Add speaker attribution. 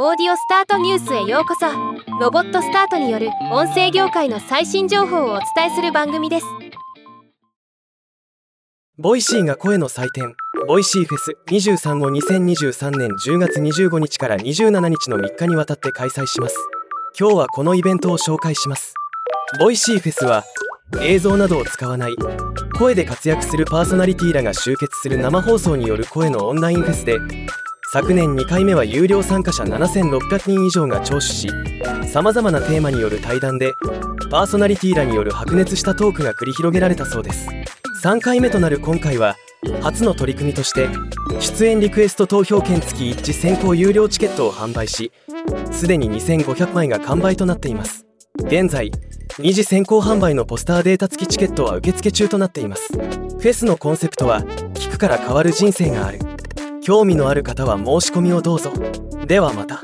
Speaker 1: オーディオスタートニュースへようこそ。ロボットスタートによる音声業界の最新情報をお伝えする番組です。
Speaker 2: ボイシーが声の祭典ボイシーフェス23を2023年10月25日から27日の3日にわたって開催します。今日はこのイベントを紹介します。ボイシーフェスは映像などを使わない声で活躍するパーソナリティらが集結する生放送による声のオンラインフェスで昨年2回目は有料参加者7600人以上が聴取しさまざまなテーマによる対談でパーソナリティらによる白熱したトークが繰り広げられたそうです。3回目となる今回は初の取り組みとして出演リクエスト投票券付き一致先行有料チケットを販売しすでに2500枚が完売となっています。現在二次先行販売のポスターデータ付きチケットは受付中となっています。フェスのコンセプトは聞くから変わる人生がある。興味のある方は申し込みをどうぞ。ではまた。